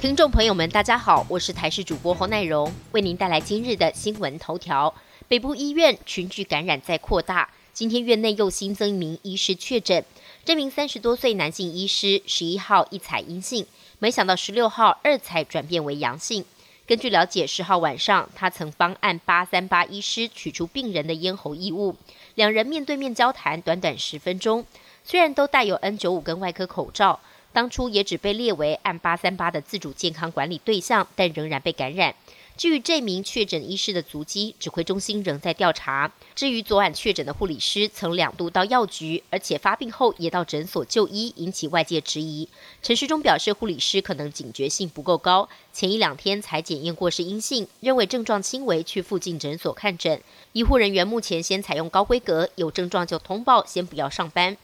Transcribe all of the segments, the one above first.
听众朋友们，大家好，我是台视主播侯乃荣，为您带来今日的新闻头条。北部医院群聚感染在扩大，今天院内又新增一名医师确诊。这名三十多岁男性医师，十一号一采阴性，没想到十六号二采转变为阳性。根据了解，十号晚上他曾帮按八三八医师取出病人的咽喉异物，两人面对面交谈短短十分钟，虽然都带有 N 九五跟外科口罩。当初也只被列为按八三八的自主健康管理对象，但仍然被感染。至于这名确诊医师的足迹，指挥中心仍在调查。至于昨晚确诊的护理师，曾两度到药局，而且发病后也到诊所就医，引起外界质疑。陈时中表示，护理师可能警觉性不够高，前一两天才检验过是阴性，认为症状轻微，去附近诊所看诊。医护人员目前先采用高规格，有症状就通报，先不要上班。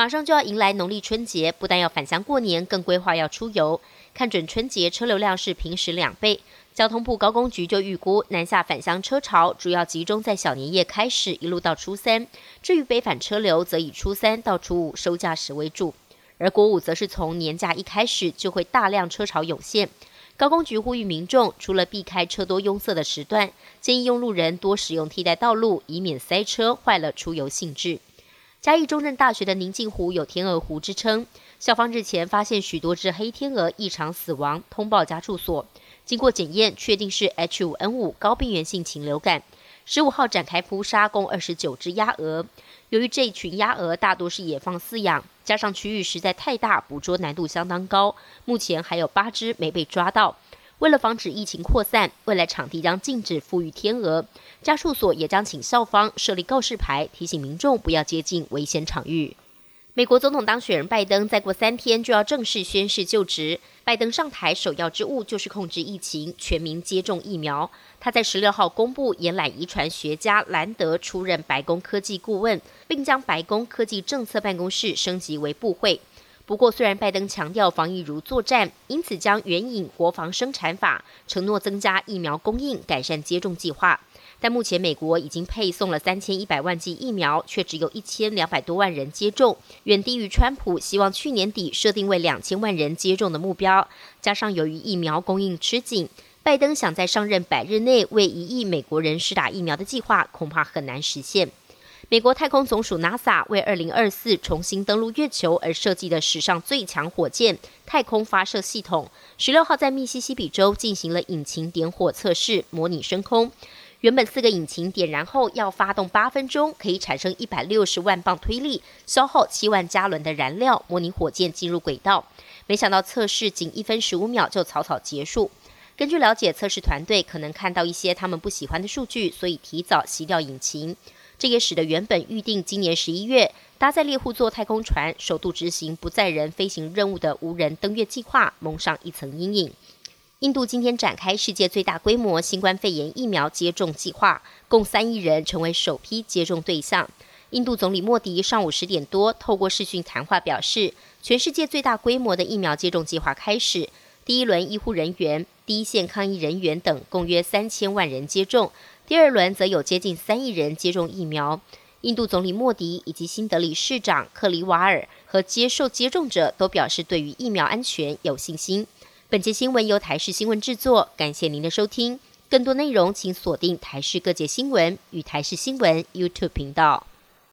马上就要迎来农历春节，不但要返乡过年，更规划要出游。看准春节车流量是平时两倍，交通部高工局就预估南下返乡车潮主要集中在小年夜开始，一路到初三。至于北返车流，则以初三到初五收假时为主，而国五则是从年假一开始就会大量车潮涌现。高工局呼吁民众，除了避开车多拥塞的时段，建议用路人多使用替代道路，以免塞车坏了出游兴致。嘉义中正大学的宁静湖有天鹅湖之称，校方日前发现许多只黑天鹅异常死亡，通报家畜所，经过检验确定是 H5N5 高病原性禽流感。十五号展开扑杀，共二十九只鸭鹅。由于这一群鸭鹅大多是野放饲养，加上区域实在太大，捕捉难度相当高，目前还有八只没被抓到。为了防止疫情扩散，未来场地将禁止富裕天鹅，家畜所也将请校方设立告示牌，提醒民众不要接近危险场域。美国总统当选人拜登再过三天就要正式宣誓就职，拜登上台首要之务就是控制疫情，全民接种疫苗。他在十六号公布延揽遗传学家兰德出任白宫科技顾问，并将白宫科技政策办公室升级为部会。不过，虽然拜登强调防疫如作战，因此将援引国防生产法，承诺增加疫苗供应，改善接种计划。但目前美国已经配送了三千一百万剂疫苗，却只有一千两百多万人接种，远低于川普希望去年底设定为两千万人接种的目标。加上由于疫苗供应吃紧，拜登想在上任百日内为一亿美国人施打疫苗的计划，恐怕很难实现。美国太空总署 NASA 为2024重新登陆月球而设计的史上最强火箭太空发射系统，十六号在密西西比州进行了引擎点火测试，模拟升空。原本四个引擎点燃后要发动八分钟，可以产生一百六十万磅推力，消耗七万加仑的燃料，模拟火箭进入轨道。没想到测试仅一分十五秒就草草结束。根据了解，测试团队可能看到一些他们不喜欢的数据，所以提早熄掉引擎。这也使得原本预定今年十一月搭载猎户座太空船首度执行不载人飞行任务的无人登月计划蒙上一层阴影。印度今天展开世界最大规模新冠肺炎疫苗接种计划，共三亿人成为首批接种对象。印度总理莫迪上午十点多透过视讯谈话表示，全世界最大规模的疫苗接种计划开始，第一轮医护人员、第一线抗疫人员等共约三千万人接种。第二轮则有接近三亿人接种疫苗。印度总理莫迪以及新德里市长克里瓦尔和接受接种者都表示对于疫苗安全有信心。本节新闻由台视新闻制作，感谢您的收听。更多内容请锁定台视各界新闻与台视新闻 YouTube 频道。